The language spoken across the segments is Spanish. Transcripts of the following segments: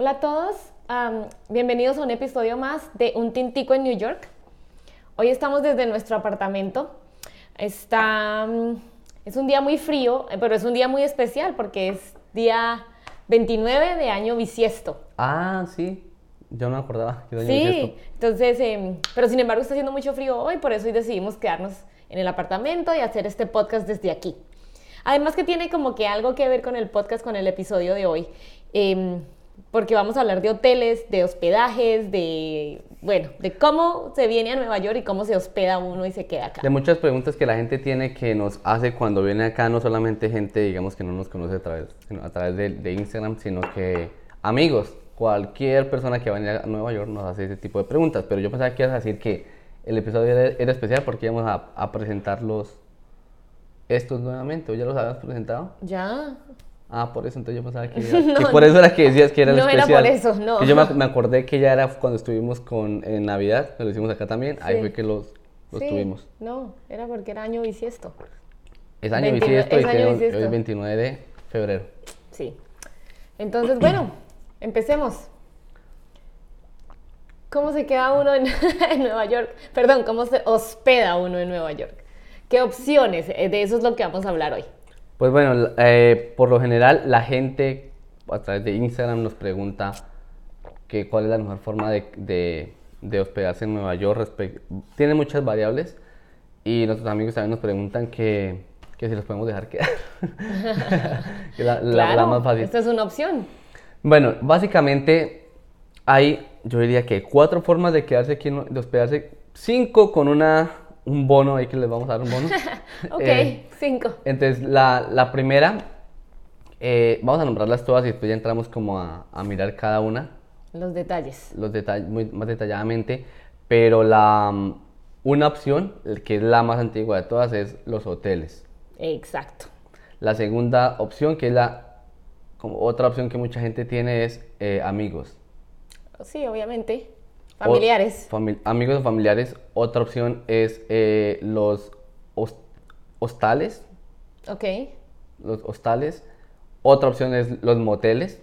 Hola a todos, bienvenidos a un episodio más de Un Tintico en New York. Hoy estamos desde nuestro apartamento. Está, es un día muy frío, eh, pero es un día muy especial porque es día 29 de año bisiesto. Ah, sí. Yo no me acordaba. que Sí, entonces, em, pero sin embargo está haciendo mucho frío hoy, por eso hoy decidimos quedarnos en el apartamento y hacer este podcast desde aquí. Además que tiene como que algo que ver con el podcast, con el episodio de hoy, em, porque vamos a hablar de hoteles, de hospedajes, de, bueno, de cómo se viene a Nueva York y cómo se hospeda uno y se queda acá. De muchas preguntas que la gente tiene que nos hace cuando viene acá, no solamente gente, digamos, que no nos conoce a través, a través de, de Instagram, sino que amigos, cualquier persona que vaya a Nueva York nos hace ese tipo de preguntas. Pero yo pensaba que ibas a decir que el episodio era, era especial porque íbamos a, a presentarlos estos nuevamente. ¿O ya los habías presentado? Ya. Ah, por eso, entonces yo pensaba que, era- que por eso era que decías que era el No era especial. por eso, no. Que yo me, ac- me acordé que ya era cuando estuvimos con, en Navidad, que lo hicimos acá también, ahí Sí. fue que los, los Sí, tuvimos. No, era porque era año bisiesto. Es año 29 bisiesto y es año que hoy- bisiesto. hoy es 29 de febrero. Sí. Entonces, bueno, empecemos. ¿Cómo se queda uno en, en Nueva York? Perdón, ¿cómo se hospeda uno en Nueva York? ¿Qué opciones? Eh, De eso es lo que vamos a hablar hoy. Pues bueno, eh, por lo general la gente a través de Instagram nos pregunta que cuál es la mejor forma de, de- de hospedarse en Nueva York. Tiene muchas variables y nuestros amigos también nos preguntan que, que si los podemos dejar quedar. Que la, la- la claro, más fácil. esta es una opción. Bueno, básicamente hay, yo diría que cuatro formas de quedarse aquí, de hospedarse, cinco con una, un bono, ahí que les vamos a dar un bono. Ok, Eh, cinco. entonces, la, la primera, eh, vamos a nombrarlas todas y después ya entramos como a, a mirar cada una, Los detalles. los detalles muy más detalladamente, pero la, mm, una opción, que es la más antigua de todas, es los hoteles. Exacto. La segunda opción, que es la como otra opción que mucha gente tiene, es eh, amigos. Sí, obviamente. O- Familiares. fami- amigos o familiares. Otra opción es eh, los hos- hostales. Ok. Los hostales. Otra opción es los moteles.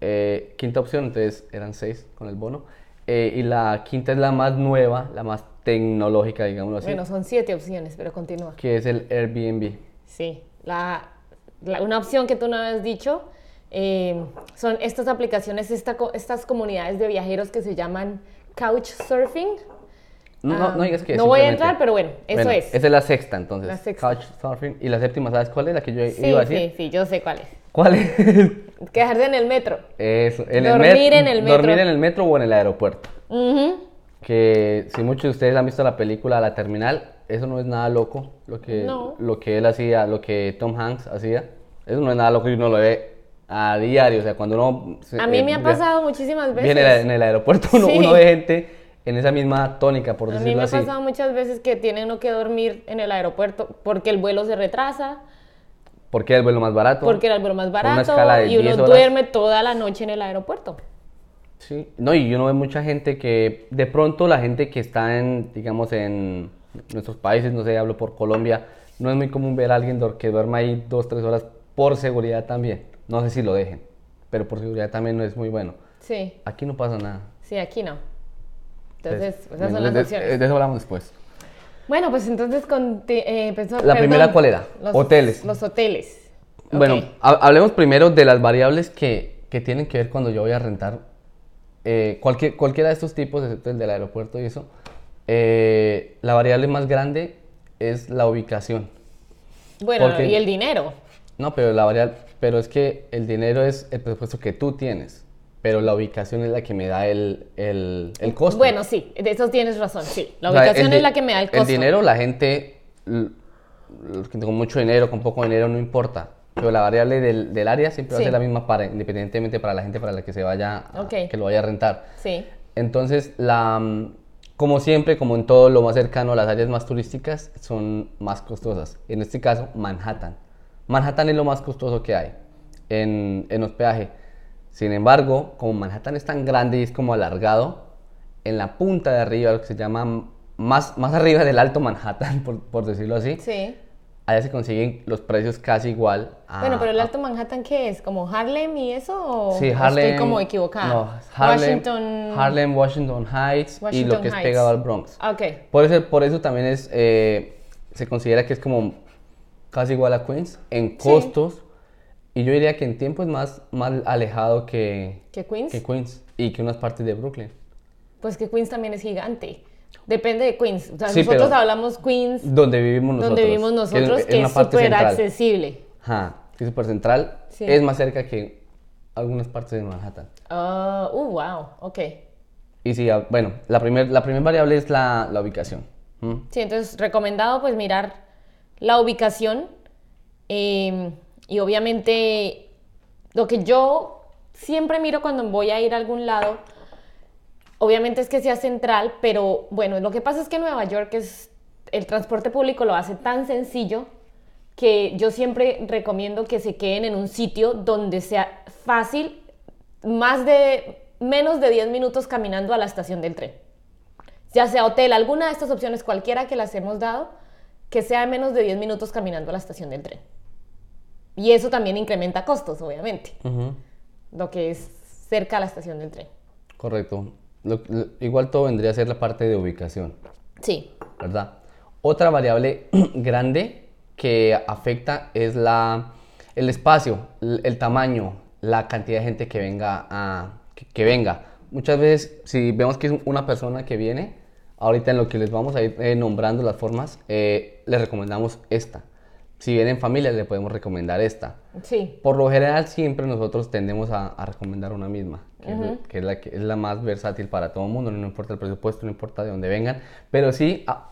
Eh, quinta opción, entonces eran seis con el bono. Eh, y la quinta es la más nueva, la más tecnológica, digámoslo así, Bueno, son siete opciones, pero continúa. que es el Airbnb. Sí, la, la- una opción que tú no habías dicho eh, son estas aplicaciones, esta estas comunidades de viajeros que se llaman Couchsurfing. No, no, no digas que no voy a entrar, pero bueno, eso Bueno, es. Esa es la sexta, entonces. La sexta. Couchsurfing. Y la séptima, ¿sabes cuál es? La que yo Sí, iba a decir. sí, sí, yo sé cuál es. ¿Cuál es? Quedarse en el metro. Eso, en Dormir el en el metro. Dormir en el metro o en el aeropuerto. Que si muchos de ustedes han visto la película La Terminal, eso no es nada loco. Lo que, No. lo que él hacía, lo que Tom Hanks hacía, eso no es nada loco y uno lo ve a diario. O sea, cuando uno. se- A mí eh, me ha pasado muchísimas veces. Viene en el aeropuerto, uno, Sí. uno ve gente en esa misma tónica, por A mí decirlo me ha así. pasado muchas veces que tiene uno que dormir en el aeropuerto porque el vuelo se retrasa, Porque es el vuelo más barato. porque era el vuelo más barato y uno 10 horas. duerme toda la noche en el aeropuerto. Sí, no, y uno ve mucha gente que, de pronto la gente que está en, digamos, en nuestros países, no sé, hablo por Colombia, no es muy común ver a alguien que duerma ahí dos, tres horas por seguridad también. No sé si lo dejen, pero por seguridad también no es muy bueno. Sí, Aquí no pasa nada. sí, aquí no. Entonces, esas son las de, opciones. de eso hablamos después. Bueno, pues entonces conti- eh, pensó- La primera, ¿cuál era? Los- Hoteles. Los hoteles. Bueno, hablemos primero de las variables que, que tienen que ver cuando yo voy a rentar eh, cualquier, cualquiera de estos tipos, excepto el del aeropuerto y eso. eh, la variable más grande es la ubicación. Bueno, porque- y el dinero. No, pero la variable, pero es que el dinero es el presupuesto que tú tienes, pero la ubicación es la que me da el, el, el costo. Bueno, sí, de eso tienes razón, sí. La O sea, ubicación el di- es la que me da el costo. El dinero, la gente, con mucho dinero, con poco dinero, no importa. Pero la variable del, del área siempre va Sí. a ser la misma para, independientemente para la gente para la que se vaya, a- Ok. que lo vaya a rentar. Sí, Entonces, la, mm, como siempre, como en todo lo más cercano, las áreas más turísticas son más costosas. En este caso, Manhattan. Manhattan es lo más costoso que hay en, en hospedaje. Sin embargo, como Manhattan es tan grande y es como alargado, en la punta de arriba, lo que se llama más, más arriba del Alto Manhattan, por, por decirlo así, sí. allá se consiguen los precios casi igual. A, Bueno, pero el a- Alto Manhattan, ¿qué es? ¿Como Harlem y eso? ¿O Sí, Harlem. estoy como equivocada? No, Harlem, Washington. Harlem, Washington Heights y lo Washington que es Heights. pegado al Bronx. Ah, Ok. Por eso, por eso también es, eh, se considera que es como casi igual a Queens en Sí. Y yo diría que en tiempo es más, más alejado que, ¿Que Queens? que Queens y que unas partes de Brooklyn. Pues que Queens también es gigante. Depende de Queens. O sea, Sí, nosotros hablás Queens Donde vivimos nosotros. donde vivimos nosotros, que es súper central. accesible. Ajá, que es súper central. Sí. Es más cerca que algunas partes de Manhattan. Ah, uh, wow, ok. Y sí, ah, bueno, la primera la primer variable es la, la ubicación. ¿Mm? Sí, entonces recomendado pues mirar la ubicación eh, y obviamente lo que yo siempre miro cuando voy a ir a algún lado, obviamente es que sea central, pero bueno, lo que pasa es que Nueva York es, el transporte público lo hace tan sencillo que yo siempre recomiendo que se queden en un sitio donde sea fácil, más de, menos de 10 minutos caminando a la estación del tren ya sea hotel, alguna de estas opciones, cualquiera que las hemos dado, que sea menos de 10 minutos caminando a la estación del tren. Y eso también incrementa costos, obviamente, lo que es cerca a la estación del tren. Correcto. Lo- lo- igual todo vendría a ser la parte de ubicación, Sí, ¿verdad? Otra variable grande que afecta es la, el espacio, el, el tamaño, la cantidad de gente que venga a que, que venga. Muchas veces, si vemos que es una persona que viene, ahorita en lo que les vamos a ir eh, nombrando las formas, eh, les recomendamos esta. Si viene en familia, le podemos recomendar esta. sí, Por lo general siempre nosotros tendemos a, a recomendar una misma, que, es, la- que es la que es la más versátil para todo el mundo, no importa el presupuesto, no importa de dónde vengan, pero sí, ah,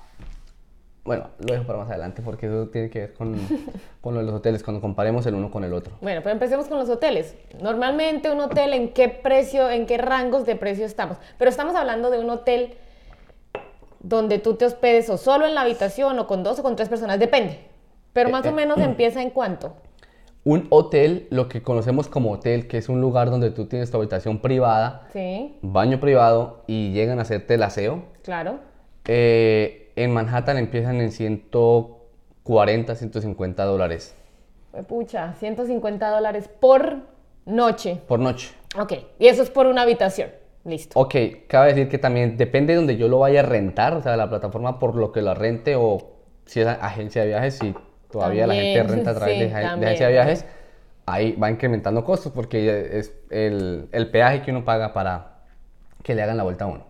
bueno, lo dejo para más adelante porque eso tiene que ver con, con lo de los hoteles, cuando comparemos el uno con el otro. Bueno, pero empecemos con los hoteles. Normalmente un hotel, ¿en qué precio, en qué rangos de precio estamos? Pero estamos hablando de un hotel donde tú te hospedes o solo en la habitación o con dos o con tres personas, depende. Pero más o menos empieza en cuánto. Un hotel, lo que conocemos como hotel, que es un lugar donde tú tienes tu habitación privada, Sí, baño privado y llegan a hacerte el aseo, claro. eh, en Manhattan empiezan en 140, 150 dólares Pucha, 150 dólares por noche. por noche. Ok, y eso es por una habitación. Listo. Ok, cabe decir que también depende de donde yo lo vaya a rentar, o sea, la plataforma por lo que lo rente o si es agencia de viajes, si todavía la gente renta a través sí, de, de también, agencia de viajes, ahí va incrementando costos porque es el, el peaje que uno paga para que le hagan la vuelta a uno.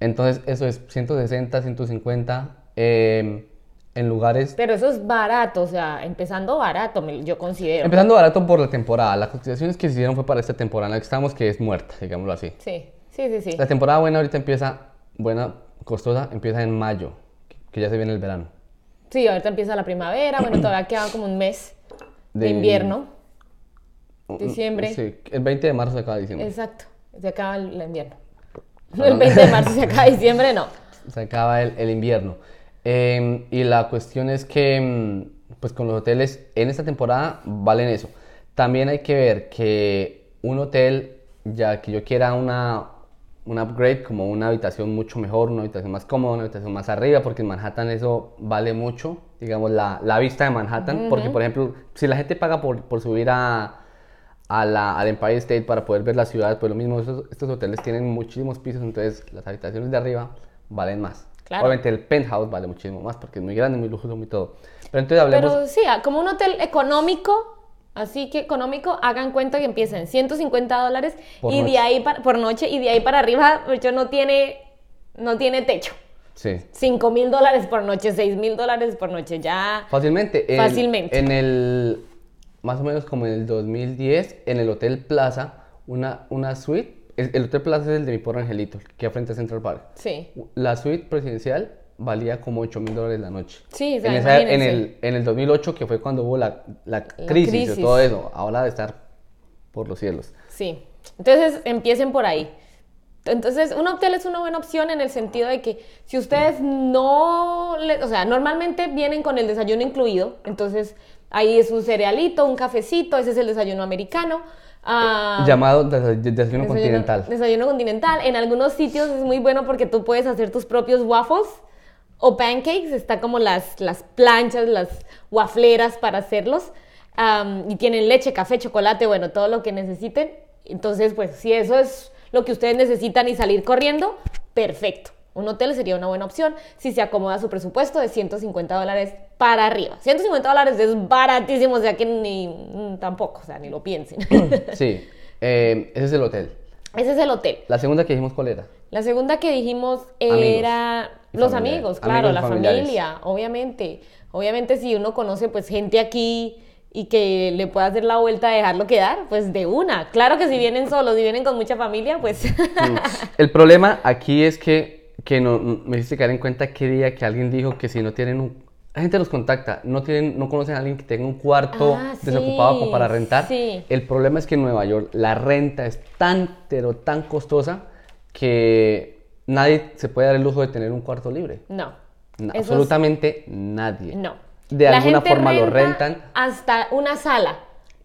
Entonces, eso es 160, 150 eh, en lugares... Pero eso es barato, o sea, empezando barato, yo considero. Empezando barato por la temporada, las cotizaciones que se hicieron fue para esta temporada en la que estamos, que es muerta, digámoslo así. Sí, sí, sí, sí. La temporada buena ahorita empieza, buena, costosa, empieza en mayo, que ya se viene el verano. Sí, ahorita empieza la primavera, bueno, todavía queda como un mes de De- invierno. Diciembre. Sí, el 20 de marzo se acaba diciembre. Exacto, se acaba el, invierno. El 20 de marzo se acaba diciembre, no. Se acaba el, el invierno. Eh, y la cuestión es que, mm, pues con los hoteles en esta temporada valen eso. También hay que ver que un hotel, ya que yo quiera una, un upgrade, como una habitación mucho mejor, una habitación más cómoda, una habitación más arriba, porque en Manhattan eso vale mucho, digamos, la, la vista de Manhattan. Porque, por ejemplo, si la gente paga por, por subir a, a la, al Empire State para poder ver la ciudad, pues lo mismo, estos, estos hoteles tienen muchísimos pisos, entonces las habitaciones de arriba valen más. Claro. Obviamente el penthouse vale muchísimo más porque es muy grande, muy lujoso, muy todo. Pero entonces hablemos... Pero sí, como un hotel económico, así que económico, hagan cuenta que empieza en 150 dólares Por y noche. de ahí para, por noche y de ahí para arriba, yo no tiene, no tiene techo. Sí. 5 mil dólares por noche, 6 mil dólares por noche, ya. Fácilmente. En- Fácilmente. En el, más o menos como en el 2010, en el Hotel Plaza, una, una suite, el, el Hotel Plaza es el de mi pobre angelito, que frente a Central Park. Sí. La suite presidencial valía como 8 mil dólares la noche. Sí, o sea, en, esa- en, el, en el 2008, que fue cuando hubo la, la crisis, crisis. de todo eso, ahora de estar por los cielos. Sí. Entonces empiecen por ahí. Entonces, un hotel es una buena opción en el sentido de que si ustedes no, le- o sea, normalmente vienen con el desayuno incluido, entonces ahí es un cerealito, un cafecito, ese es el desayuno americano. ah, Llamado des- des- desayuno desayuno- continental. Desayuno continental. En algunos sitios es muy bueno porque tú puedes hacer tus propios waffles o pancakes, está como las, las planchas, las wafleras para hacerlos. am, y tienen leche, café, chocolate, bueno, todo lo que necesiten. Entonces, pues si eso es lo que ustedes necesitan y salir corriendo, perfecto. Un hotel sería una buena opción si se acomoda su presupuesto de 150 dólares para arriba. 150 dólares es baratísimo, o sea que ni mm, tampoco, o sea, ni lo piensen. Sí, eh, ese es el hotel. Ese es el hotel. La segunda que dijimos, ¿cuál era? La segunda que dijimos era los amigos, claro, Amigos la familiares. familia, obviamente. Obviamente si uno conoce pues gente aquí y que le pueda hacer la vuelta de dejarlo quedar, pues de una. Claro que si vienen solos, si vienen con mucha familia, pues Mm. El problema aquí es que, que no, me hiciste caer en cuenta que día que alguien dijo que si no tienen un... La gente los contacta, no, tienen, no conocen a alguien que tenga un cuarto Ah, desocupado sí, para rentar. sí. El problema es que en Nueva York la renta es tan, pero tan costosa que nadie se puede dar el lujo de tener un cuarto libre. no. Es- absolutamente nadie. No. De La alguna forma lo renta rentan. Hasta una sala.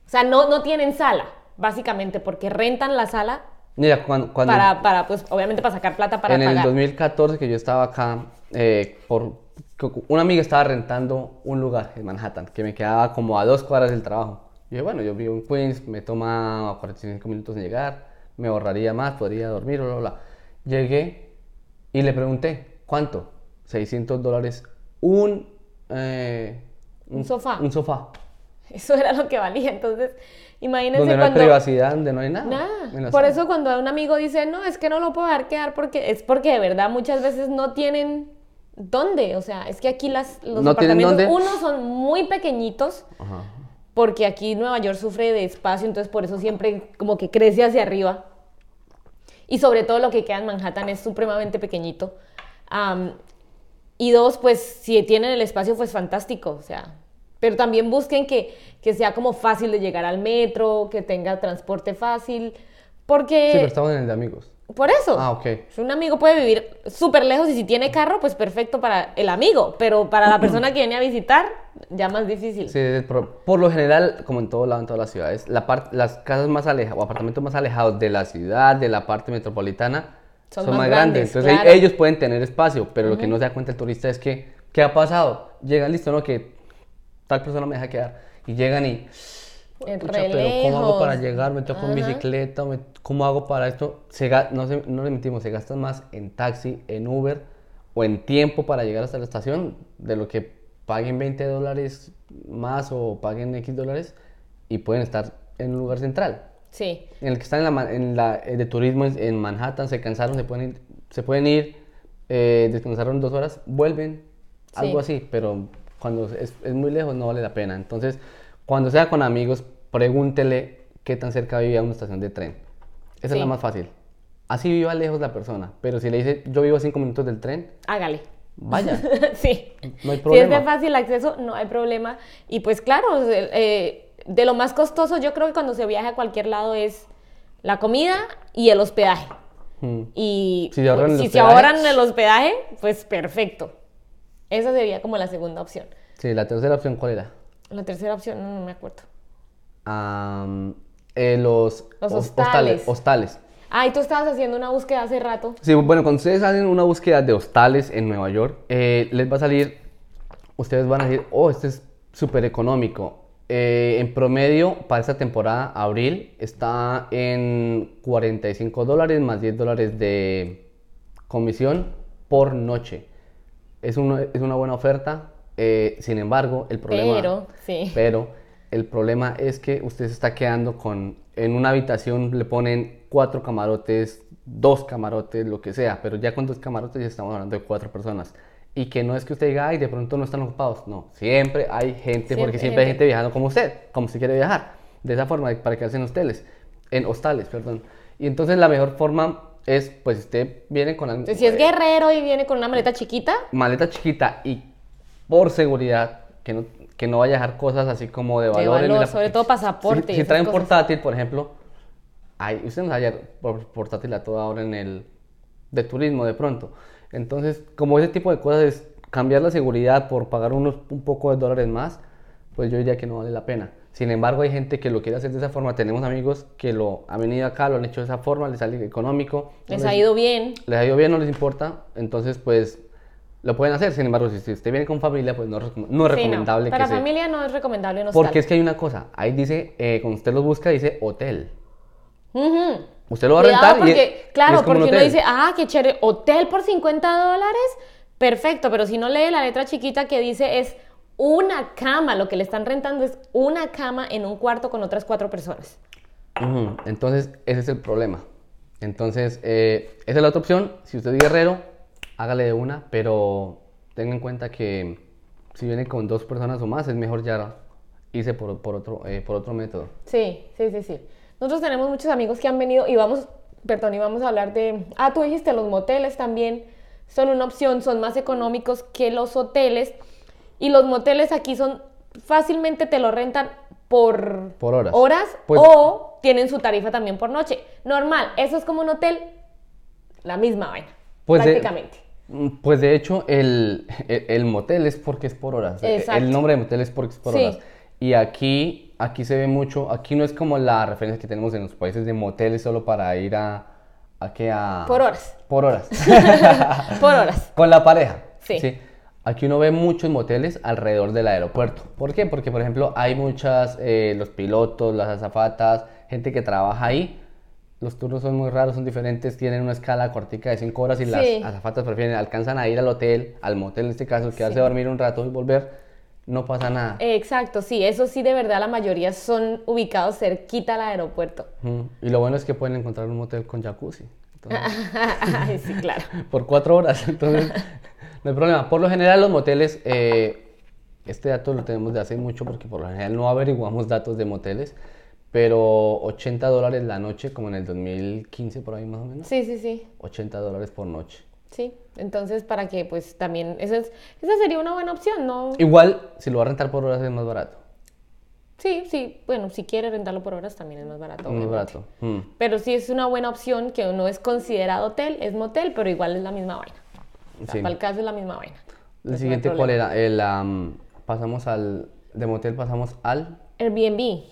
O sea, no, no tienen sala, básicamente, porque rentan la sala Mira, cuando, cuando para, para, pues, obviamente para sacar plata para en el pagar. 2014 que yo estaba acá, eh, por, una amiga estaba rentando un lugar en Manhattan que me quedaba como a dos cuadras del trabajo. Y dije, bueno, yo vivo en Queens, me toma 45 minutos en llegar, me ahorraría más, podría dormir, bla, bla, bla. Llegué y le pregunté, ¿cuánto? 600 dólares un, eh, Un sofá. Un sofá. Eso era lo que valía. Entonces, imagínense Donde no hay cuando... privacidad, donde no hay nada. Nada. Por sala. eso cuando un amigo dice, no, es que no lo puedo dejar quedar porque es porque de verdad muchas veces no tienen dónde. O sea, es que aquí las, los ¿No apartamentos, dónde? uno, son muy pequeñitos Ajá. Porque aquí Nueva York sufre de espacio, entonces por eso siempre como que crece hacia arriba. Y sobre todo lo que queda en Manhattan es supremamente pequeñito. Am, y dos, pues si tienen el espacio, pues fantástico, o sea. Pero también busquen que, que sea como fácil de llegar al metro, que tenga transporte fácil, porque... Sí, pero estamos en el de amigos. Por eso. Ah, ok. Si un amigo puede vivir súper lejos y si tiene carro, pues perfecto para el amigo, pero para la persona que viene a visitar, ya más difícil. Sí, por, por lo general, como en todo lado, en todas las ciudades, la part- las casas más alejadas o apartamentos más alejados de la ciudad, de la parte metropolitana, Son son, más más, grandes. grandes, Entonces claro. ellos pueden tener espacio, pero lo que no se da cuenta el turista es que, ¿qué ha pasado? Llegan, listo, ¿no? Que tal persona me deja quedar. Y llegan y, pucha, pero ¿cómo hago para llegar? ¿Me toco en bicicleta? ¿Me- ¿Cómo hago para esto? Se no, se- no le mentimos, se gastan más en taxi, en Uber o en tiempo para llegar hasta la estación de lo que paguen 20 dólares más o paguen X dólares y pueden estar en un lugar central. Sí. En el que están en la, en la eh, de turismo en, Manhattan, se cansaron, se pueden ir, se pueden ir eh, descansaron dos horas, vuelven, algo Sí. así, pero cuando es, es muy lejos no vale la pena. Entonces, cuando sea con amigos, pregúntele qué tan cerca vive a una estación de tren. Esa Sí. es la más fácil. Así viva lejos la persona, pero si le dice yo vivo a cinco minutos del tren, Hágale. vaya. sí. No hay Si es problema. de fácil acceso, no hay problema. Y pues claro, de, eh, de lo más costoso, yo creo que cuando se viaja a cualquier lado es la comida y el hospedaje. Mm. Y Si se ahorran el si se ahorran el hospedaje, pues perfecto. Esa sería como la segunda opción. Sí, la tercera opción, ¿cuál era? La tercera opción, no, no me acuerdo. Eh, los, Los hos- hostales. hostales. Ah, y tú estabas haciendo una búsqueda hace rato. Sí, bueno, cuando ustedes hacen una búsqueda de hostales en Nueva York, eh, les va a salir, ustedes van a decir, oh, este es súper económico. Eh, en promedio, para esta temporada, abril, está en 45 dólares más 10 dólares de comisión por noche. Es, es una buena oferta, eh, sin embargo, el problema... Pero, sí. Pero el problema es que usted se está quedando con, en una habitación le ponen cuatro camarotes, dos camarotes, lo que sea, pero ya con dos camarotes ya estamos hablando de cuatro personas. Y que no es que usted diga, ay, de pronto no están ocupados. No, siempre hay gente, Siempre porque siempre hay gente. viajando como usted, como usted quiere viajar. De esa forma, para quedarse en hosteles, en hostales, perdón. Y entonces la mejor forma es, pues usted viene con Entonces, si es guerrero y viene con una maleta chiquita, maleta chiquita y por seguridad que no, que no vaya a dejar cosas así como de valor. en valor, la- sobre todo pasaporte Si, si traen cosas. portátil, por ejemplo, ay, usted no vaya por portátil a toda hora en el de turismo de pronto. Entonces, como ese tipo de cosas es cambiar la seguridad por pagar unos un poco de dólares más, pues yo diría que no vale la pena. Sin embargo, hay gente que lo quiere hacer de esa forma. Tenemos amigos que lo han venido acá, lo han hecho de esa forma, les sale económico. no les ha ido bien. les ha ido bien, no les importa. Entonces, pues, lo pueden hacer. Sin embargo, si, usted viene con familia, pues no, no es Sí, no. recomendable Para que se- familia no es recomendable un hostal. Porque es que hay una cosa, ahí dice, eh, cuando usted los busca, dice hotel. Usted lo va a rentar y- porque, y claro, es como un porque uno dice, ah, qué chévere, hotel por 50 dólares, perfecto, pero si no lee la letra chiquita que dice es una cama, lo que le están rentando es una cama en un cuarto con otras cuatro personas. Entonces, ese es el problema. Entonces, eh, esa es la otra opción. Si usted es guerrero, hágale de una, pero tenga en cuenta que si viene con dos personas o más, es mejor ya irse por, por otro, eh, por otro método. Sí, sí, sí, sí. Nosotros tenemos muchos amigos que han venido y vamos, perdón, y vamos a hablar de, ah, tú dijiste, los moteles también son una opción, son más económicos que los hoteles y los moteles aquí son, fácilmente te lo rentan por, Por horas. Pues- o tienen su tarifa también por noche. Normal, eso es como un hotel, la misma vaina, Pues prácticamente. Pues de hecho, el, el, el motel es porque es por horas. Exacto. El nombre de motel es porque es por Sí. horas. Y aquí, aquí se ve mucho, aquí no es como la referencia que tenemos en los países de moteles solo para ir a... ¿A qué? A... Por horas. Por horas. por horas. Con la pareja. Sí. Aquí uno ve muchos moteles alrededor del aeropuerto. ¿Por qué? Porque, por ejemplo, hay muchas, eh, los pilotos, las azafatas, gente que trabaja ahí. Los turnos son muy raros, son diferentes, tienen una escala cortica de 5 horas y Sí. las azafatas prefieren, alcanzan a ir al hotel, al motel en este caso, quedarse a dormir un rato y volver, no pasa nada. Exacto, sí, eso sí, de verdad, la mayoría son ubicados cerquita al aeropuerto. Y lo bueno es que pueden encontrar un motel con jacuzzi. Entonces, Ay, sí, claro. por cuatro horas. Entonces, no hay problema. Por lo general, los moteles, eh, este dato lo tenemos de hace mucho porque por lo general no averiguamos datos de moteles, pero 80 dólares la noche, como en el 2015 por ahí más o menos. Sí, sí, sí. 80 dólares por noche. Sí, entonces para que pues también, esa, es, esa sería una buena opción, ¿no? Igual, si lo va a rentar por horas es más barato. Sí, sí, bueno, si quiere rentarlo por horas también es más barato. Más barato. Mm. Pero sí es una buena opción que no es considerado hotel, es motel, pero igual es la misma vaina. O sea, Sí. para el caso es la misma vaina. El no siguiente, ¿cuál era? El, am, pasamos al, de motel pasamos al, Airbnb.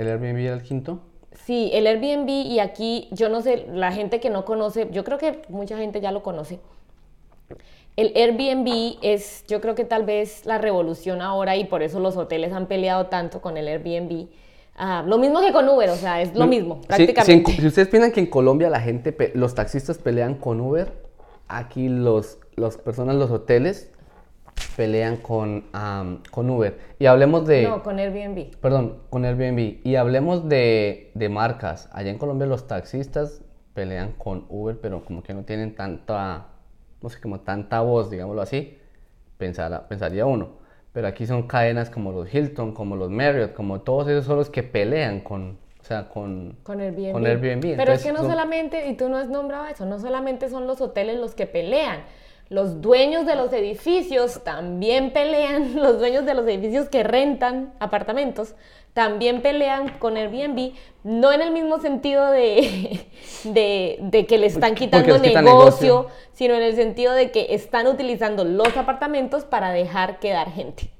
El Airbnb era el quinto. Sí, el Airbnb y aquí, yo no sé, la gente que no conoce, yo creo que mucha gente ya lo conoce. El Airbnb es, yo creo que tal vez la revolución ahora y por eso los hoteles han peleado tanto con el Airbnb. Ah, lo mismo que con Uber, o sea, es lo mismo, Si- si, en prácticamente. Co- si ustedes piensan que en Colombia la gente, los taxistas pelean con Uber, aquí los, los personas, los hoteles pelean con, am, con Uber. Y hablemos de, No, con Airbnb. perdón, con Airbnb. Y hablemos de, de marcas. Allá en Colombia los taxistas pelean con Uber, pero como que no tienen tanta, no sé, como tanta voz, digámoslo así, pensara- pensaría uno. Pero aquí son cadenas como los Hilton, como los Marriott, como todos esos son los que pelean con, o sea, con, Con Airbnb. Con Airbnb. Pero Entonces, es que no son- solamente, y tú no has nombrado eso, no solamente son los hoteles los que pelean. Los dueños de los edificios también pelean, los dueños de los edificios que rentan apartamentos también pelean con Airbnb, no en el mismo sentido de, de, de que le están quitando negocio, negocio. sino en el sentido de que están utilizando los apartamentos para dejar quedar gente,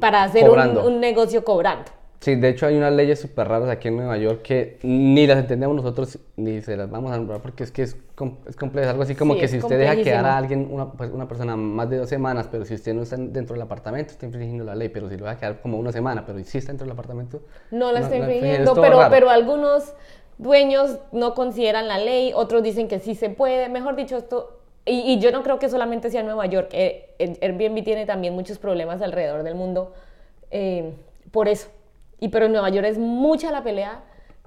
para hacer un negocio cobrando. Sí, de hecho hay unas leyes súper raras aquí en Nueva York que ni las entendemos nosotros ni se las vamos a nombrar porque es que es, com- es complejo. Es algo así como Sí, que si usted deja quedar a alguien, una, pues, una persona más de dos semanas, pero si usted no está dentro del apartamento, está infringiendo la ley. Pero si lo deja quedar como una semana, pero si está dentro del apartamento, No la está infringiendo, pero, pero algunos dueños no consideran la ley, otros dicen que sí se puede. Mejor dicho, esto, y, y yo no creo que solamente sea en Nueva York, eh, Airbnb tiene también muchos problemas alrededor del mundo eh, por eso. Y pero en Nueva York es mucha la pelea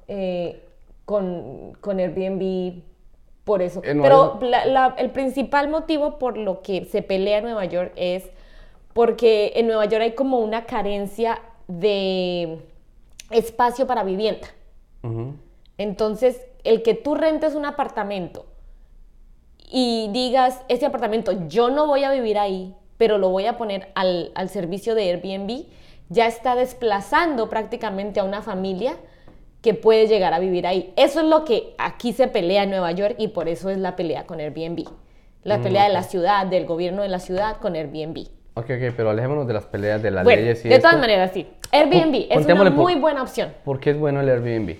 eh, con, con Airbnb por eso. En Pero Nueva la- la- el principal motivo por lo que se pelea en Nueva York es porque en Nueva York hay como una carencia de espacio para vivienda. Entonces, el que tú rentes un apartamento y digas, ese apartamento yo no voy a vivir ahí, pero lo voy a poner al, al servicio de Airbnb, ya está desplazando prácticamente a una familia que puede llegar a vivir ahí. Eso es lo que aquí se pelea en Nueva York y por eso es la pelea con Airbnb. La Mm, pelea de la ciudad, del gobierno de la ciudad con Airbnb. Ok, ok, pero alejémonos de las peleas de las Bueno, leyes y de esto. todas maneras, sí. Airbnb es una por- muy buena opción. ¿Por qué es bueno el Airbnb?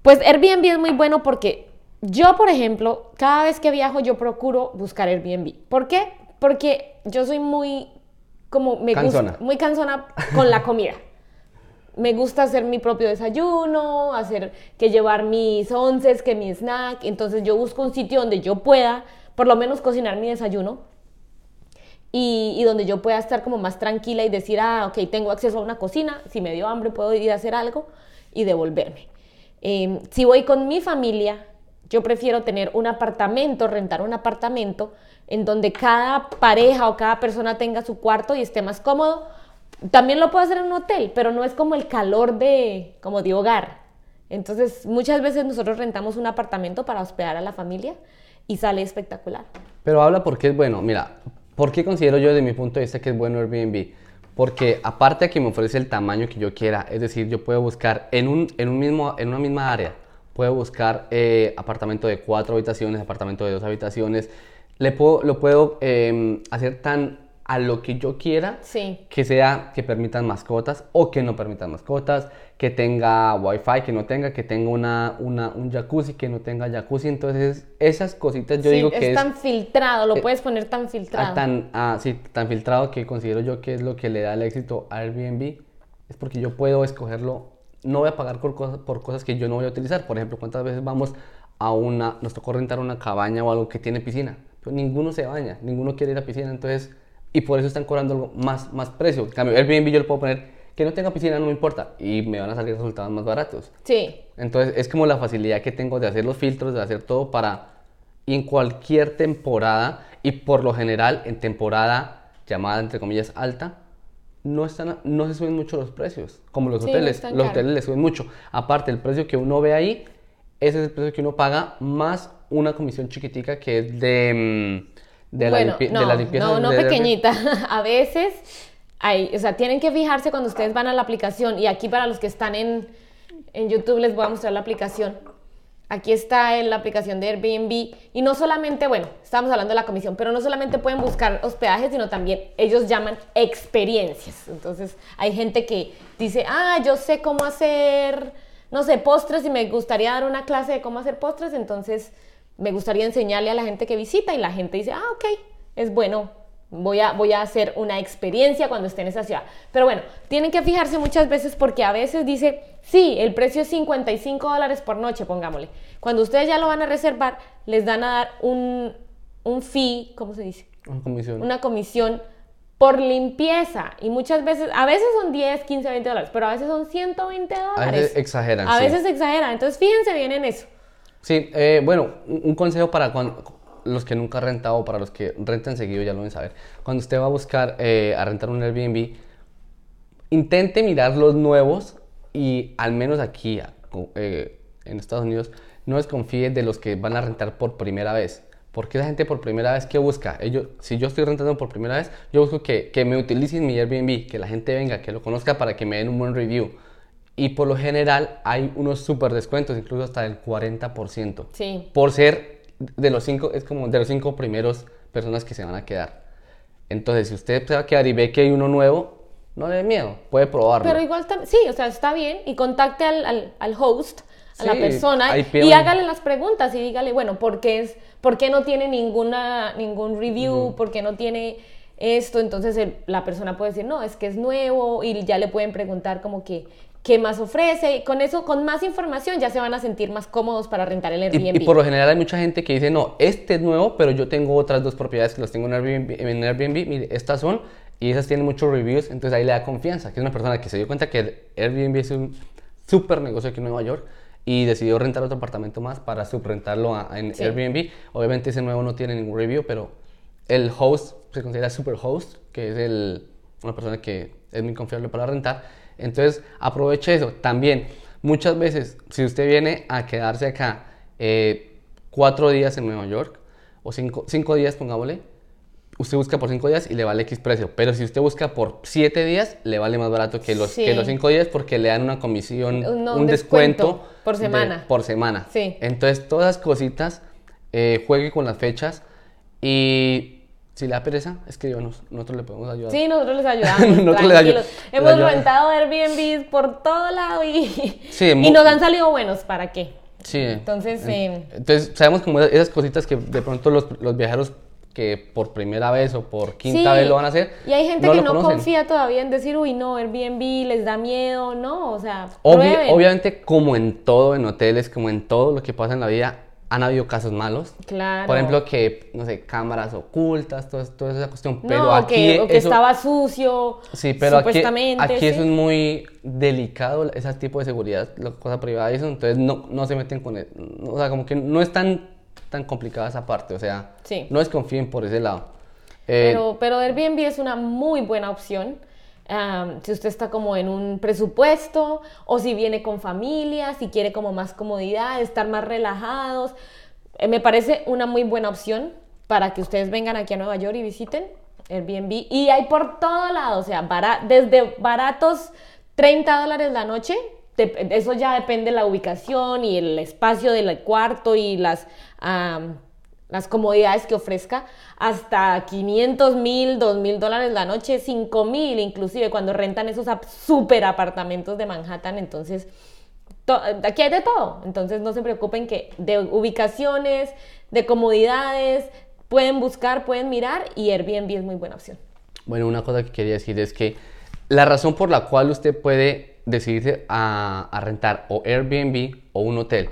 Pues Airbnb es muy bueno porque yo, por ejemplo, cada vez que viajo yo procuro buscar Airbnb. ¿Por qué? porque yo soy muy, como me Cansona. gusta, muy cansona con la comida. me gusta hacer mi propio desayuno, hacer que llevar mis onces, que mi snack. Entonces yo busco un sitio donde yo pueda, por lo menos cocinar mi desayuno y, y donde yo pueda estar como más tranquila y decir, ah, ok, tengo acceso a una cocina, si me dio hambre puedo ir a hacer algo y devolverme. Eh, si voy con mi familia, yo prefiero tener un apartamento, rentar un apartamento en donde cada pareja o cada persona tenga su cuarto y esté más cómodo. También lo puedo hacer en un hotel, pero no es como el calor de, como de hogar. Entonces, muchas veces nosotros rentamos un apartamento para hospedar a la familia y sale espectacular. Pero habla porque es bueno. Mira, ¿por qué considero yo desde mi punto de vista que es bueno Airbnb? Porque aparte de que me ofrece el tamaño que yo quiera, es decir, yo puedo buscar en, un, en, un mismo, en una misma área, puedo buscar eh, apartamento de cuatro habitaciones, apartamento de dos habitaciones, le puedo, lo puedo eh, hacer tan a lo que yo quiera, Sí. que sea que permitan mascotas o que no permitan mascotas, que tenga wifi, que no tenga, que tenga una, una, un jacuzzi, que no tenga jacuzzi. Entonces, esas cositas yo Sí, digo es que es tan filtrado, lo eh, puedes poner tan a filtrado. tan, ah, sí, tan filtrado que considero yo que es lo que le da el éxito a Airbnb. Es porque yo puedo escogerlo, no voy a pagar por cosas, por cosas que yo no voy a utilizar. Por ejemplo, ¿cuántas veces vamos a una, nos tocó rentar una cabaña o algo que tiene piscina? Pero ninguno se baña, ninguno quiere ir a piscina, entonces, y por eso están cobrando algo más, más precio. En cambio, Airbnb yo le puedo poner que no tenga piscina, no me importa, y me van a salir resultados más baratos. Sí, Entonces es como la facilidad que tengo de hacer los filtros, de hacer todo para y en cualquier temporada y por lo general en temporada llamada entre comillas alta no están no se suben mucho los precios como los Sí, hoteles los caros. hoteles le suben mucho aparte el precio que uno ve ahí ese es el precio que uno paga más una comisión chiquitica que es de mm, de, la, bueno, limpi- no, de la limpieza no, no pequeñita. A veces, hay, o sea, tienen que fijarse cuando ustedes van a la aplicación. Y aquí para los que están en, en YouTube les voy a mostrar la aplicación. Aquí está en la aplicación de Airbnb. Y no solamente, bueno, estamos hablando de la comisión, pero no solamente pueden buscar hospedaje, sino también ellos llaman experiencias. Entonces, hay gente que dice, ah, yo sé cómo hacer, no sé, postres y me gustaría dar una clase de cómo hacer postres. Entonces, me gustaría enseñarle a la gente que visita y la gente dice, ah, ok, es bueno, voy a, voy a hacer una experiencia cuando esté en esa ciudad. Pero bueno, tienen que fijarse muchas veces porque a veces dice, sí, el precio es 55 dólares por noche, pongámosle. Cuando ustedes ya lo van a reservar, les dan a dar un, un fee, ¿cómo se dice? Una comisión. Una comisión por limpieza. Y muchas veces, a veces son 10, 15, 20 dólares, pero a veces son 120 a dólares. veces exageran A sí. veces exageran. Entonces, fíjense bien en eso. Sí, eh, bueno, un consejo para los que nunca han rentado o para los que rentan seguido ya lo deben saber. Cuando usted va a buscar eh, a rentar un Airbnb, intente mirar los nuevos y al menos aquí a- eh, en Estados Unidos no desconfíe de los que van a rentar por primera vez. Porque la gente por primera vez, ¿qué busca? Ellos, si yo estoy rentando por primera vez, yo busco que, que me utilicen mi Airbnb, que la gente venga, que lo conozca para que me den un buen review. Y por lo general hay unos super descuentos, incluso hasta del 40%. Sí. Por ser de los cinco, es como de los cinco primeros personas que se van a quedar. Entonces, si usted se va a quedar y ve que hay uno nuevo, no le dé miedo, puede probarlo. Pero igual, sí, o sea, está bien. Y contacte al, al, al host, a la persona, y hágale las preguntas y dígale, bueno, ¿por qué, es, por qué no tiene ninguna, ningún review? ¿Por qué no tiene esto? Entonces el- la persona puede decir, no, es que es nuevo, y ya le pueden preguntar como que, ¿qué más ofrece? Y con eso, con más información, ya se van a sentir más cómodos para rentar el Y, Airbnb. y por lo general hay mucha gente que dice, no, este es nuevo, pero yo tengo otras dos propiedades que las tengo en Airbnb, en Airbnb, mire, estas son, y esas tienen muchos reviews, entonces ahí le da confianza, que es una persona que se dio cuenta que el Airbnb es un súper negocio aquí en Nueva York y decidió rentar otro apartamento más para subrentarlo a- en Sí. Airbnb. Obviamente ese nuevo no tiene ningún review, pero el host se considera super host, que es el, una persona que es muy confiable para rentar. Entonces aproveche eso. También, muchas veces, si usted viene a quedarse acá eh, cuatro días en Nueva York, o cinco, cinco días, pongámosle, usted busca por cinco días y le vale X precio. Pero si usted busca por siete días, le vale más barato que los, Sí. que los cinco días porque le dan una comisión, Un- no, un, descuento, descuento por de- semana. por semana. Sí. Entonces, todas las cositas, eh, juegue con las fechas y si le da pereza, escríbanos. Nosotros le podemos ayudar. Sí, nosotros les ayudamos. Nosotros les ayu- tranquilos. les Hemos ayudamos. rentado Airbnbs por todo lado y, Sí, y nos han salido buenos. ¿Para qué? Sí. Entonces, En- eh, Entonces, sabemos como esas cositas que de pronto los, los viajeros que por primera vez o por quinta vez lo van a hacer. Y hay gente que no confía todavía en decir, uy, no, Airbnb les da miedo, no, o sea, obviamente como en todo, en hoteles, como en todo lo que pasa en la vida, han habido casos malos. Claro. Por ejemplo, que, no sé, cámaras ocultas, toda, toda esa cuestión. Pero aquí. Que, o que estaba sucio. Sí, pero aquí, aquí eso es muy delicado, ese tipo de seguridad, la cosa privada y eso. Entonces, no, no se meten con él. O sea, como que no es tan, tan complicada esa parte. O sea, no desconfíen por ese lado. Eh, pero, pero Airbnb es una muy buena opción si usted está como en un presupuesto o si viene con familia, si quiere como más comodidad, estar más relajados. Eh, me parece una muy buena opción para que ustedes vengan aquí a Nueva York y visiten Airbnb. Y hay por todo lado, o sea, desde baratos 30 dólares la noche, eso ya depende de la ubicación y el espacio del cuarto y las las comodidades que ofrezca, hasta 500 mil, 2 mil dólares la noche, 5 mil inclusive cuando rentan esos super apartamentos de Manhattan, entonces aquí hay de todo, entonces no se preocupen que de ubicaciones, de comodidades, pueden buscar, pueden mirar y Airbnb es muy buena opción. Bueno, una cosa que quería decir es que la razón por la cual usted puede decidirse a, a rentar o Airbnb o un hotel,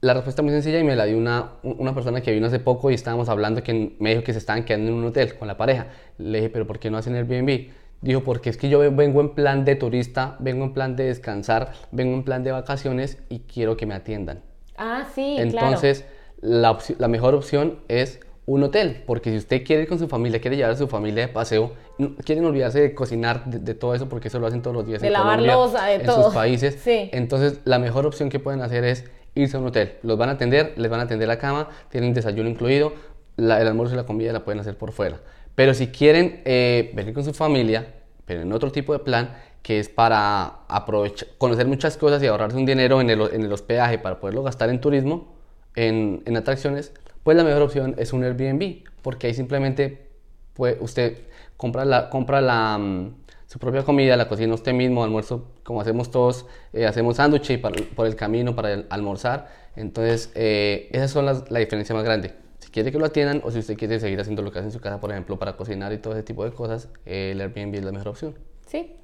la respuesta muy sencilla y me la dio una, una persona que vino hace poco y estábamos hablando que me dijo que se estaban quedando en un hotel con la pareja. Le dije, pero ¿por qué no hacen Airbnb? Dijo, porque es que yo vengo en plan de turista, vengo en plan de descansar, vengo en plan de vacaciones y quiero que me atiendan. Ah, sí, Entonces, la, la, mejor opción es un hotel, porque si usted quiere ir con su familia, quiere llevar a su familia de paseo, no, quieren olvidarse de cocinar, de, todo eso, porque eso lo hacen todos los días de en lavar Colombia, de en sus países. Sí. Entonces, la mejor opción que pueden hacer es irse a un hotel. Los van a atender, les van a atender la cama, tienen desayuno incluido, el almuerzo y la comida la pueden hacer por fuera. Pero si quieren eh, venir con su familia, pero en otro tipo de plan, que es para aprovechar, conocer muchas cosas y ahorrarse un dinero en el, en el hospedaje para poderlo gastar en turismo, en, en, atracciones, pues la mejor opción es un Airbnb, porque ahí simplemente puede, usted compra la, compra la, mm, su propia comida, la cocina usted mismo, almuerzo como hacemos todos, eh, hacemos sándwiches por el camino para almorzar. Entonces, eh, esas son la diferencia más grande. Si quiere que lo atiendan o si usted quiere seguir haciendo lo que hace en su casa, por ejemplo, para cocinar y todo ese tipo de cosas, el Airbnb es la mejor opción. Sí.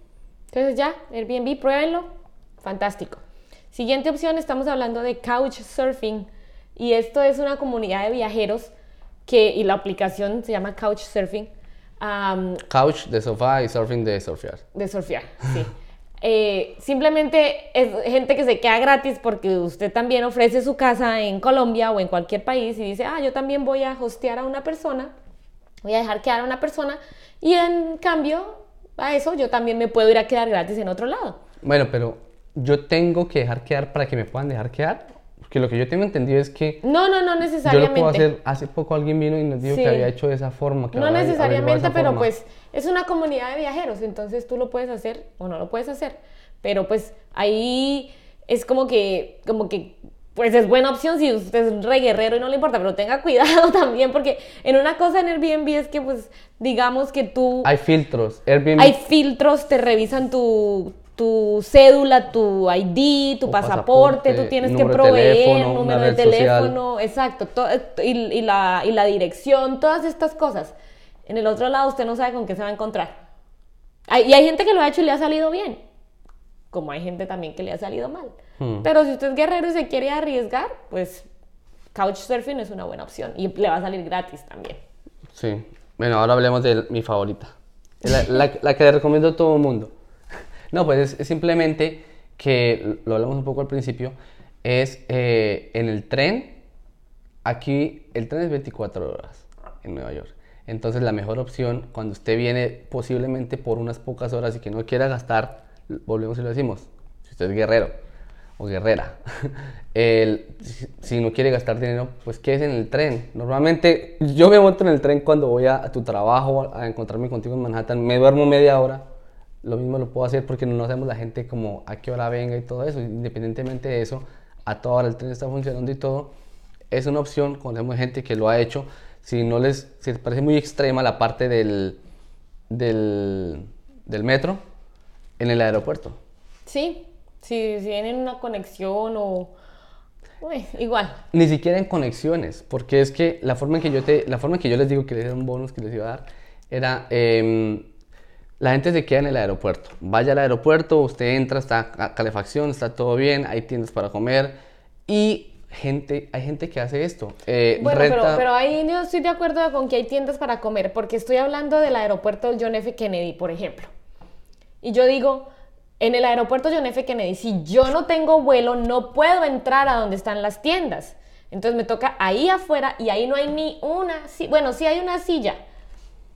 Entonces ya, Airbnb, pruébenlo. Fantástico. Siguiente opción, estamos hablando de Couchsurfing. Y esto es una comunidad de viajeros que, y la aplicación se llama Couchsurfing Couch de sofá y surfing de surfear. De surfear, sí. Eh, simplemente es gente que se queda gratis porque usted también ofrece su casa en Colombia o en cualquier país y dice, ah, yo también voy a hostear a una persona, voy a dejar quedar a una persona y en cambio a eso yo también me puedo ir a quedar gratis en otro lado. Bueno, pero yo tengo que dejar quedar para que me puedan dejar quedar porque lo que yo tengo entendido es que... No, no, no necesariamente. Yo lo puedo hacer, hace poco alguien vino y nos dijo que había hecho de esa forma. no necesariamente, pero pues es una comunidad de viajeros, entonces tú lo puedes hacer o no lo puedes hacer. Pero pues ahí es como que, como que, pues es buena opción si usted es re guerrero y no le importa, pero tenga cuidado también porque en una cosa en Airbnb es que pues digamos que tú... Hay filtros, Airbnb... Hay filtros, te revisan tu tu cédula, tu ID, tu pasaporte, tú tienes que proveer número de teléfono, exacto, y, la, y la dirección, todas estas cosas. En el otro lado usted no sabe con qué se va a encontrar. y hay gente que lo ha hecho y le ha salido bien, como hay gente también que le ha salido mal. Hmm. Pero si usted es guerrero y se quiere arriesgar, pues Couchsurfing es una buena opción y le va a salir gratis también. Sí. Bueno, ahora hablemos de mi favorita. La, la que le recomiendo a todo el mundo. No, pues es, simplemente que, lo hablamos un poco al principio, es eh, en el tren, aquí el tren es 24 horas en Nueva York. Entonces la mejor opción cuando usted viene posiblemente por unas pocas horas y que no quiera gastar, volvemos y lo decimos, si usted es guerrero o guerrera, si, no quiere gastar dinero, pues quédese en el tren. Normalmente yo me monto en el tren cuando voy a tu trabajo, a encontrarme contigo en Manhattan, me duermo media hora lo mismo lo puedo hacer porque no hacemos la gente como a qué hora venga y todo eso. Independientemente de eso, a toda hora el tren está funcionando y todo. Es una opción, conocemos gente que lo ha hecho. Si no les, si les parece muy extrema la parte del, del, del metro, en el aeropuerto. Sí, si, si tienen una conexión o... Uy, igual. Ni siquiera en conexiones, porque es que la forma en que yo, te, la forma en que yo les digo que les era un bonus que les iba a dar era, em, la gente se queda en el aeropuerto. Vaya al aeropuerto, usted entra, está calefacción, está todo bien, hay tiendas para comer y gente, hay gente que hace esto. eh, Bueno, pero, renta- pero ahí yo estoy de acuerdo con que hay tiendas para comer, porque estoy hablando del aeropuerto John F. Kennedy, por ejemplo. Y yo digo, en el aeropuerto John F. Kennedy, si yo no tengo vuelo, no puedo entrar a donde están las tiendas. Entonces me toca ahí afuera y ahí no hay ni una, bueno, sí hay una silla,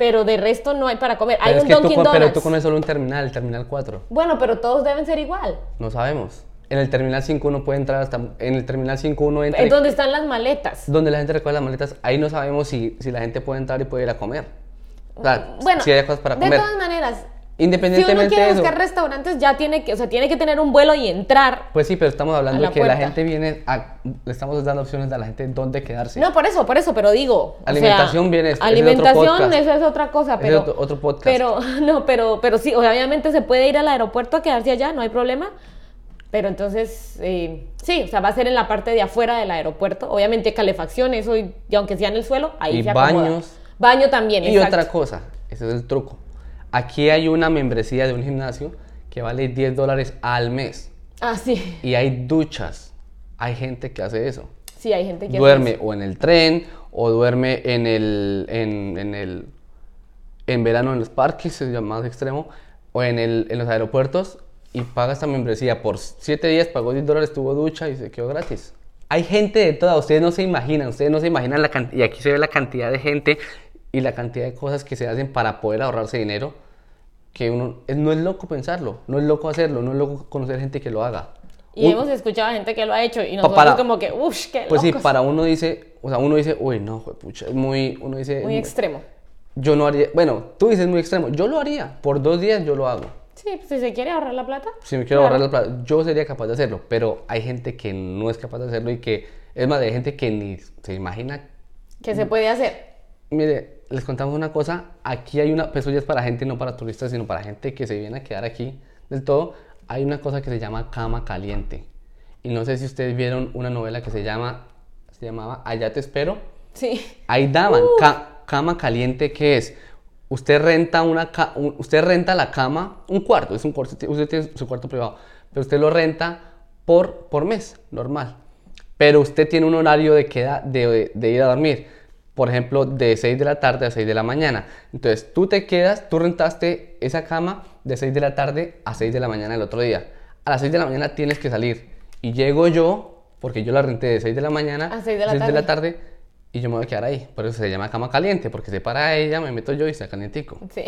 pero de resto no hay para comer. Hay es un que tú, Dunkin' con- pero tú conoces solo un terminal, el terminal 4. Bueno, pero todos deben ser igual. No sabemos. En el terminal 5 uno puede entrar hasta... En el terminal 5 uno entra... Es y- donde están las maletas. donde la gente recoge las maletas, ahí no sabemos si, si la gente puede entrar y puede ir a comer. O sea, Bueno, si hay cosas para de comer. todas maneras, si uno Independientemente quiere eso. buscar restaurantes, ya tiene que, o sea, tiene que tener un vuelo y entrar. Pues sí, pero estamos hablando de que la gente viene a, le estamos dando opciones a la gente dónde quedarse. No, por eso, por eso, pero digo. o Alimentación sea, viene- es Alimentación, eso es otra cosa, Ese es pero. otro- otro podcast. Pero, no, pero, pero sí, obviamente se puede ir al aeropuerto a quedarse allá, no hay problema. Pero entonces, eh, sí, o sea, va a ser en la parte de afuera del aeropuerto. Obviamente, calefacción, eso, y, y aunque sea en el suelo, ahí Y se baños. Baño también, y exacto. otra cosa, ese es el truco. Aquí hay una membresía de un gimnasio que vale 10 dólares al mes. Ah, sí. Y hay duchas. Hay gente que hace eso. Sí, hay gente que hace duerme eso. o en el tren o duerme en el en, en el en verano en los parques es más extremo o en el en los aeropuertos y paga esta membresía por 7 días pagó 10 dólares tuvo ducha y se quedó gratis hay gente de toda ustedes no se imaginan ustedes no se imaginan la cantidad y aquí se ve la cantidad de gente y la cantidad de cosas que se hacen para poder ahorrarse dinero que uno no es loco pensarlo no es loco hacerlo no es loco conocer gente que lo haga Y Un- hemos escuchado a gente que lo ha hecho y nosotros para- como que, uff, qué Pues sí, locos". para uno dice, o sea, uno dice, uy, no, pucha, es muy, uno dice, Muy extremo. yo no haría, bueno, tú dices muy extremo, yo lo haría, por dos días yo lo hago. Sí, pues, si se quiere ahorrar la plata. Si me quiero claro. ahorrar la plata, yo sería capaz de hacerlo, pero hay gente que no es capaz de hacerlo y que, es más, hay gente que ni se imagina. Que se puede hacer. Mire, les contamos una cosa, aquí hay una, pues eso ya es para gente, no para turistas, sino para gente que se viene a quedar aquí del todo, hay una cosa que se llama cama caliente. Y no sé si ustedes vieron una novela que se llama, se llamaba Allá te espero. Sí. Ahí daban ca- cama caliente, ¿qué es? Usted renta una ca- un- usted renta la cama, un cuarto, es un cuarto, usted tiene su cuarto privado, pero usted lo renta por, por mes, normal. Pero usted tiene un horario de, queda, de, de ir a dormir, por ejemplo, de 6 de la tarde a 6 de la mañana. Entonces, tú te quedas, tú rentaste esa cama de 6 de la tarde a 6 de la mañana el otro día. A las 6 de la mañana tienes que salir. Y llego yo, porque yo la renté de 6 de la mañana A 6 de la de tarde. la tarde y yo me voy a quedar ahí. Por eso se llama cama caliente, porque se para ella, me meto yo y está calientico. Sí.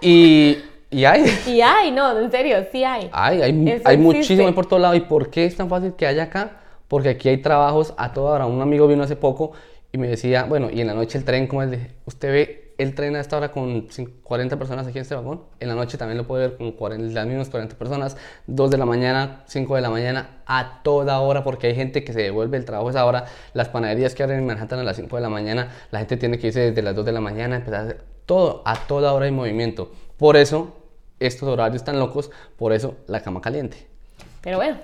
Y, y hay, y hay, no, en serio, sí hay. hay, hay, Eso hay muchísimo por todo lado. ¿Y por qué es tan fácil que haya acá? Porque aquí hay trabajos a toda hora. Un amigo vino hace poco y me decía, bueno, y en la noche el tren, ¿cómo es? de- ¿Usted ve el tren a esta hora con cin- 40 personas aquí en este vagón? En la noche también lo puede ver con 40, las mismas 40 personas, 2 de la mañana, 5 de la mañana, a toda hora, porque hay gente que se devuelve el trabajo a esa hora. Las panaderías que abren en Manhattan a las 5 de la mañana, la gente tiene que irse desde las 2 de la mañana, empezar a hacer todo, a toda hora hay movimiento. Por eso, estos horarios tan locos, por eso la cama caliente. Pero bueno.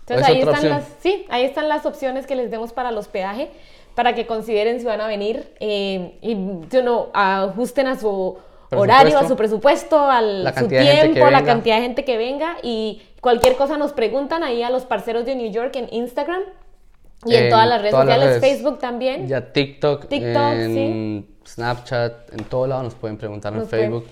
Entonces Es ahí están opción. las, sí, ahí están las opciones que les demos para el hospedaje, para que consideren si van a venir eh, y you know, ajusten a su horario, a su presupuesto, al su tiempo, la cantidad de gente que venga y cualquier cosa nos preguntan ahí a los parceros de New York en Instagram y en, todas las redes todas las sociales, redes. Facebook también. Ya TikTok, TikTok, en Snapchat, en todo lado nos pueden preguntar en pueden- Facebook.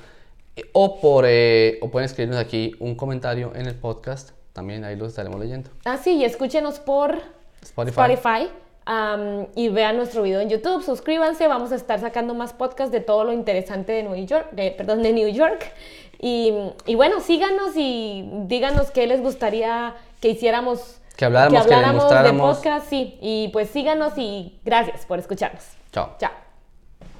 O, por, eh, o pueden escribirnos aquí un comentario en el podcast. También ahí los estaremos leyendo. Ah, sí, y escúchenos por Spotify. Spotify. Y vean nuestro video en YouTube, suscríbanse, vamos a estar sacando más podcasts de todo lo interesante de New York, de, perdón, de New York. Y, y bueno, síganos y díganos qué les gustaría que hiciéramos, Que habláramos, que les de mostráramos. podcast, sí. Y pues síganos y gracias por escucharnos. Chao. Chao.